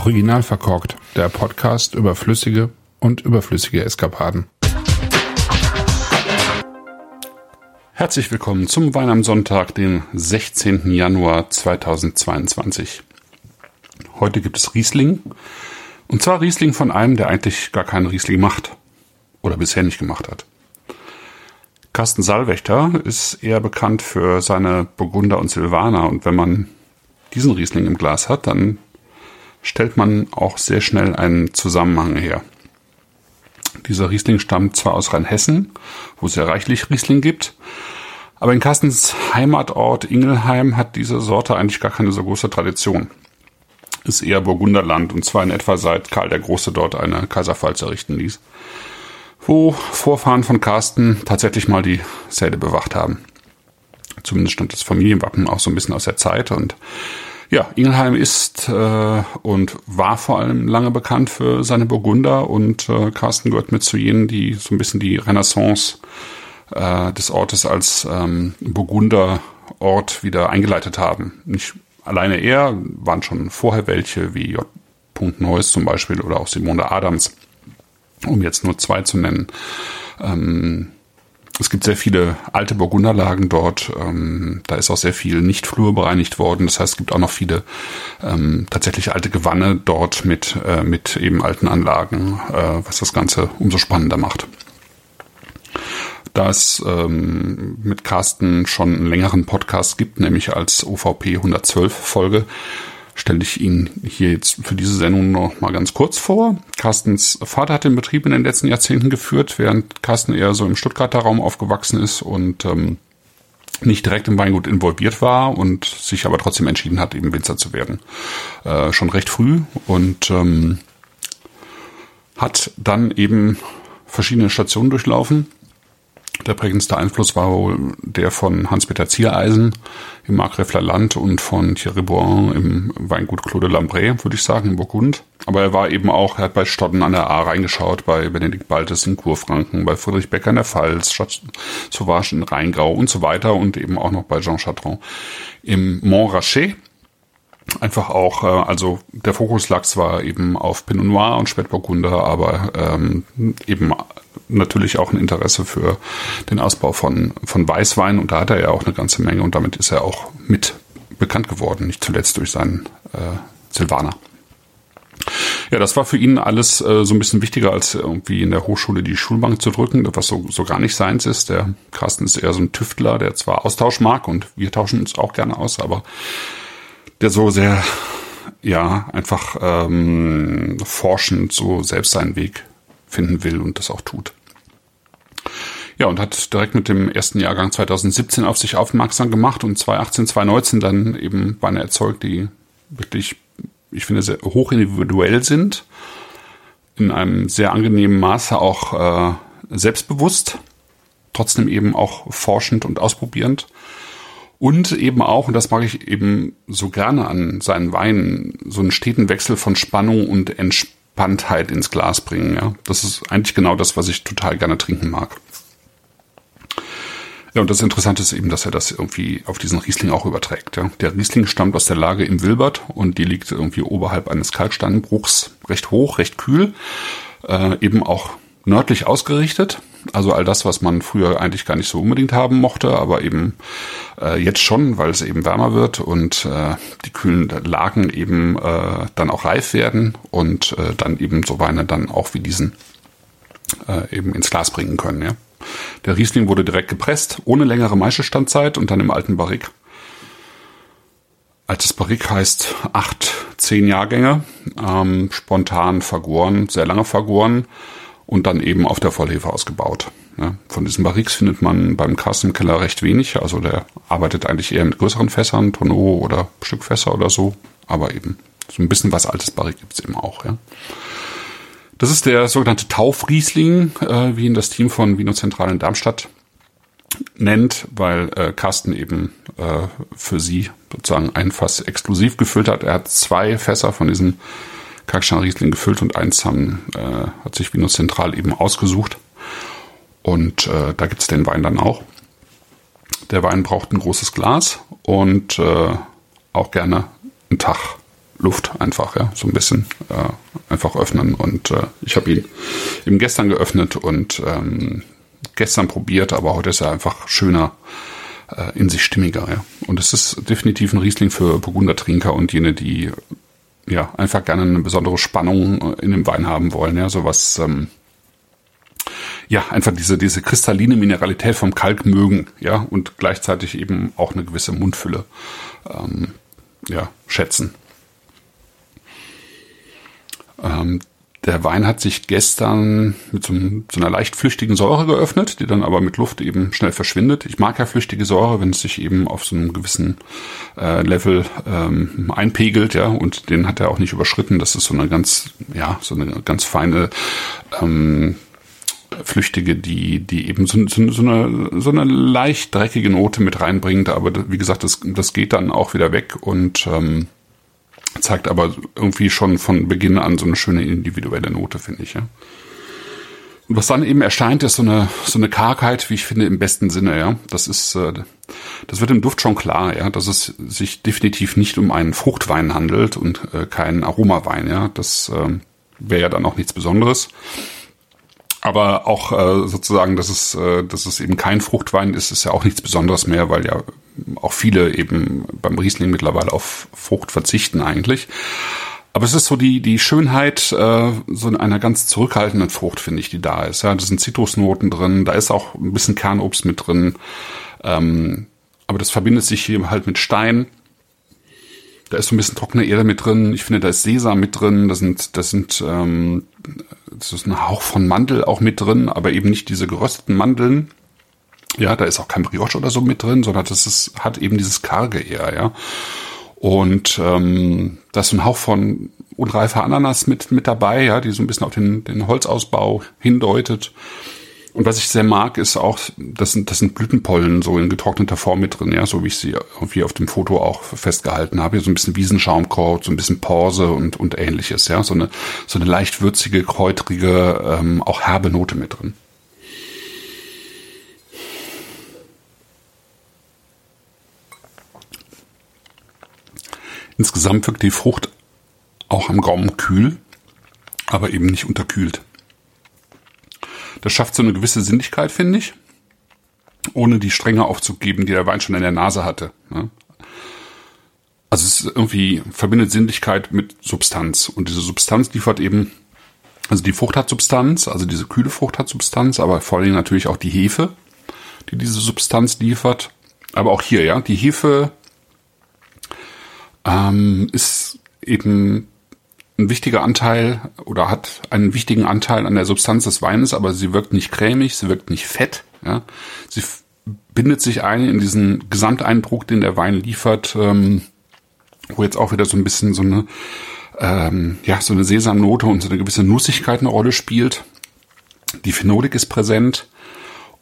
Original verkorkt, der Podcast über flüssige und überflüssige Eskapaden. Herzlich willkommen zum Wein am Sonntag, den 16. Januar 2022. Heute gibt es Riesling. Und zwar Riesling von einem, der eigentlich gar keinen Riesling macht. Oder bisher nicht gemacht hat. Carsten Saalwächter ist eher bekannt für seine Burgunder und Silvaner. Und wenn man diesen Riesling im Glas hat, dann stellt man auch sehr schnell einen Zusammenhang her. Dieser Riesling stammt zwar aus Rheinhessen, wo es sehr reichlich Riesling gibt, aber in Carstens Heimatort Ingelheim hat diese Sorte eigentlich gar keine so große Tradition. Ist eher Burgunderland und zwar in etwa seit Karl der Große dort eine Kaiserpfalz errichten ließ, wo Vorfahren von Carsten tatsächlich mal die Säde bewacht haben. Zumindest stammt das Familienwappen auch so ein bisschen aus der Zeit und ja, Ingelheim ist äh, und war vor allem lange bekannt für seine Burgunder und äh, Carsten gehört mit zu jenen, die so ein bisschen die Renaissance äh, des Ortes als ähm, Burgunderort wieder eingeleitet haben. Nicht alleine er, waren schon vorher welche wie J. Neuss zum Beispiel oder auch Simone Adams, um jetzt nur zwei zu nennen. Ähm, es gibt sehr viele alte Burgunderlagen dort. Ähm, da ist auch sehr viel nicht flurbereinigt worden. Das heißt, es gibt auch noch viele ähm, tatsächlich alte Gewanne dort mit, äh, mit eben alten Anlagen, äh, was das Ganze umso spannender macht. Da es ähm, mit Carsten schon einen längeren Podcast gibt, nämlich als OVP 112 Folge, stelle ich ihn hier jetzt für diese Sendung noch mal ganz kurz vor. Carstens Vater hat den Betrieb in den letzten Jahrzehnten geführt, während Carsten eher so im Stuttgarter Raum aufgewachsen ist und ähm, nicht direkt im Weingut involviert war und sich aber trotzdem entschieden hat, eben Winzer zu werden. Äh, schon recht früh und ähm, hat dann eben verschiedene Stationen durchlaufen der prägendste Einfluss war wohl der von Hans-Peter Ziereisen im Markgräfler Land und von Thierry Bourn im Weingut Claude Lambray, würde ich sagen, in Burgund. Aber er war eben auch, er hat bei Stodden an der A reingeschaut, bei Benedikt Baltes in Kurfranken, bei Friedrich Becker in der Pfalz, Sauvage in Rheingau und so weiter und eben auch noch bei Jean Chatron im Montrachet einfach auch, äh, also der Fokus lag zwar eben auf Pinot Noir und Spätburgunder, aber ähm, eben natürlich auch ein Interesse für den Ausbau von, von Weißwein und da hat er ja auch eine ganze Menge und damit ist er auch mit bekannt geworden, nicht zuletzt durch seinen äh, Silvaner. Ja, das war für ihn alles äh, so ein bisschen wichtiger, als irgendwie in der Hochschule die Schulbank zu drücken, was so, so gar nicht seins ist. Der Carsten ist eher so ein Tüftler, der zwar Austausch mag und wir tauschen uns auch gerne aus, aber der so sehr, ja, einfach ähm, forschend so selbst seinen Weg finden will und das auch tut. Ja, und hat direkt mit dem ersten Jahrgang 2017 auf sich aufmerksam gemacht und 2018, 2019 dann eben Weine erzeugt, die wirklich, ich finde, sehr hoch individuell sind, in einem sehr angenehmen Maße auch äh, selbstbewusst, trotzdem eben auch forschend und ausprobierend und eben auch, und das mag ich eben so gerne an seinen Weinen, so einen steten Wechsel von Spannung und Entspanntheit ins Glas bringen. Ja, das ist eigentlich genau das, was ich total gerne trinken mag. Ja, und das Interessante ist eben, dass er das irgendwie auf diesen Riesling auch überträgt. Ja. Der Riesling stammt aus der Lage im Wilbert und die liegt irgendwie oberhalb eines Kalksteinbruchs recht hoch, recht kühl, äh, eben auch nördlich ausgerichtet. Also all das, was man früher eigentlich gar nicht so unbedingt haben mochte, aber eben äh, jetzt schon, weil es eben wärmer wird und äh, die kühlen Lagen eben äh, dann auch reif werden und äh, dann eben so Weine dann auch wie diesen äh, eben ins Glas bringen können. Ja. Der Riesling wurde direkt gepresst, ohne längere Maischestandzeit und dann im alten Barrik. Altes Barrik heißt acht, zehn Jahrgänge, ähm, spontan vergoren, sehr lange vergoren und dann eben auf der Vollhefe ausgebaut. Von diesen Barriques findet man beim Carsten im Keller recht wenig. Also der arbeitet eigentlich eher mit größeren Fässern, Tonneau oder Stückfässer oder so. Aber eben so ein bisschen was altes Barrique gibt's eben auch. Ja. Das ist der sogenannte Taufriesling, äh, wie ihn das Team von Vino Zentral in Darmstadt nennt, weil äh, Carsten eben äh, für sie sozusagen ein Fass exklusiv gefüllt hat. Er hat zwei Fässer von diesem Kalkstein Riesling gefüllt und eins haben, äh, hat sich Vino Zentral eben ausgesucht. Und äh, da gibt's den Wein dann auch. Der Wein braucht ein großes Glas und äh, auch gerne einen Tag Luft einfach, ja, so ein bisschen äh, einfach öffnen. Und äh, ich habe ihn eben gestern geöffnet und ähm, gestern probiert, aber heute ist er einfach schöner, äh, in sich stimmiger, ja. Und es ist definitiv ein Riesling für Burgundertrinker und jene, die ja einfach gerne eine besondere Spannung in dem Wein haben wollen, ja, sowas ähm, ja, einfach diese, diese kristalline Mineralität vom Kalk mögen, ja, und gleichzeitig eben auch eine gewisse Mundfülle, ähm, ja, schätzen. Ähm, der Wein hat sich gestern mit so, so, einer leicht flüchtigen Säure geöffnet, die dann aber mit Luft eben schnell verschwindet. Ich mag ja flüchtige Säure, wenn es sich eben auf so einem gewissen äh, Level ähm, einpegelt, ja, und den hat er auch nicht überschritten. Das ist so eine ganz, ja, so eine ganz feine ähm, Flüchtige, die, die eben so, so, so, eine, so eine leicht dreckige Note mit reinbringt. Aber wie gesagt, das, das geht dann auch wieder weg und ähm, zeigt aber irgendwie schon von Beginn an so eine schöne individuelle Note, finde ich, ja. Und was dann eben erscheint, ist so eine, so eine Kargheit, wie ich finde, im besten Sinne, ja. Das ist, äh, das wird im Duft schon klar, ja, dass es sich definitiv nicht um einen Fruchtwein handelt und äh, keinen Aromawein, ja. Das äh, wäre ja dann auch nichts Besonderes. Aber auch äh, sozusagen, dass es, äh, dass es eben kein Fruchtwein ist, ist ja auch nichts Besonderes mehr, weil ja auch viele eben beim Riesling mittlerweile auf Frucht verzichten eigentlich. Aber es ist so die, die Schönheit äh, so in einer ganz zurückhaltenden Frucht, finde ich, die da ist. Ja, da sind Zitrusnoten drin, da ist auch ein bisschen Kernobst mit drin. Ähm, aber das verbindet sich hier halt mit Stein. Da ist so ein bisschen trockene Erde mit drin. Ich finde, da ist Sesam mit drin. Da sind, das sind, ähm, das ist ein Hauch von Mandel auch mit drin, aber eben nicht diese gerösteten Mandeln, ja, da ist auch kein Brioche oder so mit drin, sondern das ist, hat eben dieses Karge eher, ja. Und ähm, da ist ein Hauch von unreifer Ananas mit, mit dabei, ja, die so ein bisschen auf den, den Holzausbau hindeutet. Und was ich sehr mag, ist auch, das sind, das sind Blütenpollen so in getrockneter Form mit drin, ja, so wie ich sie irgendwie auf dem Foto auch festgehalten habe. So ein bisschen Wiesenschaumkraut, so ein bisschen Porse und, und ähnliches, ja. So eine, so eine leicht würzige, kräutrige, ähm, auch herbe Note mit drin. Insgesamt wirkt die Frucht auch am Gaumen kühl, aber eben nicht unterkühlt. Das schafft so eine gewisse Sinnlichkeit, finde ich, ohne die Strenge aufzugeben, die der Wein schon in der Nase hatte. Ne? Also es ist irgendwie verbindet Sinnlichkeit mit Substanz und diese Substanz liefert eben, also die Frucht hat Substanz, also diese kühle Frucht hat Substanz, aber vor allem natürlich auch die Hefe, die diese Substanz liefert. Aber auch hier, ja, die Hefe ähm, ist eben ein wichtiger Anteil oder hat einen wichtigen Anteil an der Substanz des Weines, aber sie wirkt nicht cremig, sie wirkt nicht fett. Ja? Sie bindet sich ein in diesen Gesamteindruck, den der Wein liefert, ähm, wo jetzt auch wieder so ein bisschen so eine ähm, ja so eine Sesamnote und so eine gewisse Nussigkeit eine Rolle spielt. Die Phenolik ist präsent.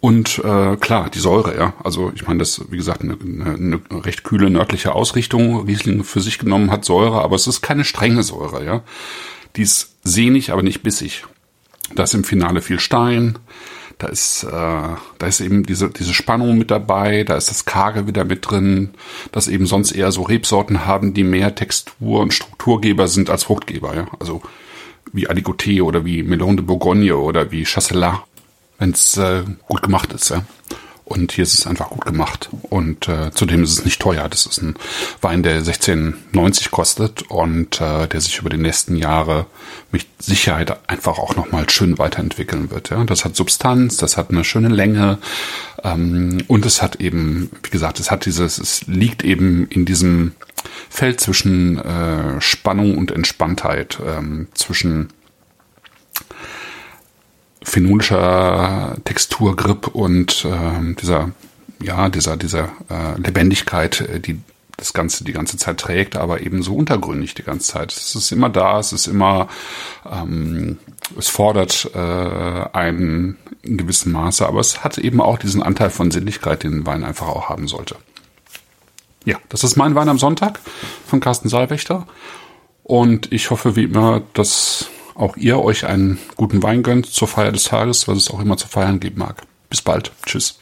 Und äh, klar, die Säure, ja. Also ich meine, das, wie gesagt, eine, eine, eine recht kühle nördliche Ausrichtung. Riesling für sich genommen hat Säure, aber es ist keine strenge Säure, ja. Die ist sehnig, aber nicht bissig. Da ist im Finale viel Stein, da ist, äh, da ist eben diese, diese Spannung mit dabei, da ist das Karge wieder mit drin, dass eben sonst eher so Rebsorten haben, die mehr Textur und Strukturgeber sind als Fruchtgeber, ja. Also wie Aligoté oder wie Melon de Bourgogne oder wie Chasselas wenn es äh, gut gemacht ist. Ja? Und hier ist es einfach gut gemacht. Und äh, zudem ist es nicht teuer. Das ist ein Wein, der 16,90 kostet und äh, der sich über die nächsten Jahre mit Sicherheit einfach auch nochmal schön weiterentwickeln wird. Ja? Das hat Substanz, das hat eine schöne Länge ähm, und es hat eben, wie gesagt, es hat dieses, es liegt eben in diesem Feld zwischen äh, Spannung und Entspanntheit, ähm, zwischen phenolischer Texturgrip und äh, dieser ja dieser dieser äh, Lebendigkeit, äh, die das Ganze die ganze Zeit trägt, aber eben so untergründig die ganze Zeit. Es ist immer da, es ist immer, ähm, es fordert äh, einen in gewissem Maße, aber es hat eben auch diesen Anteil von Sinnlichkeit, den ein Wein einfach auch haben sollte. Ja, das ist mein Wein am Sonntag von Carsten Saalwächter und ich hoffe wie immer, dass auch ihr euch einen guten Wein gönnt zur Feier des Tages, was es auch immer zu feiern geben mag. Bis bald. Tschüss.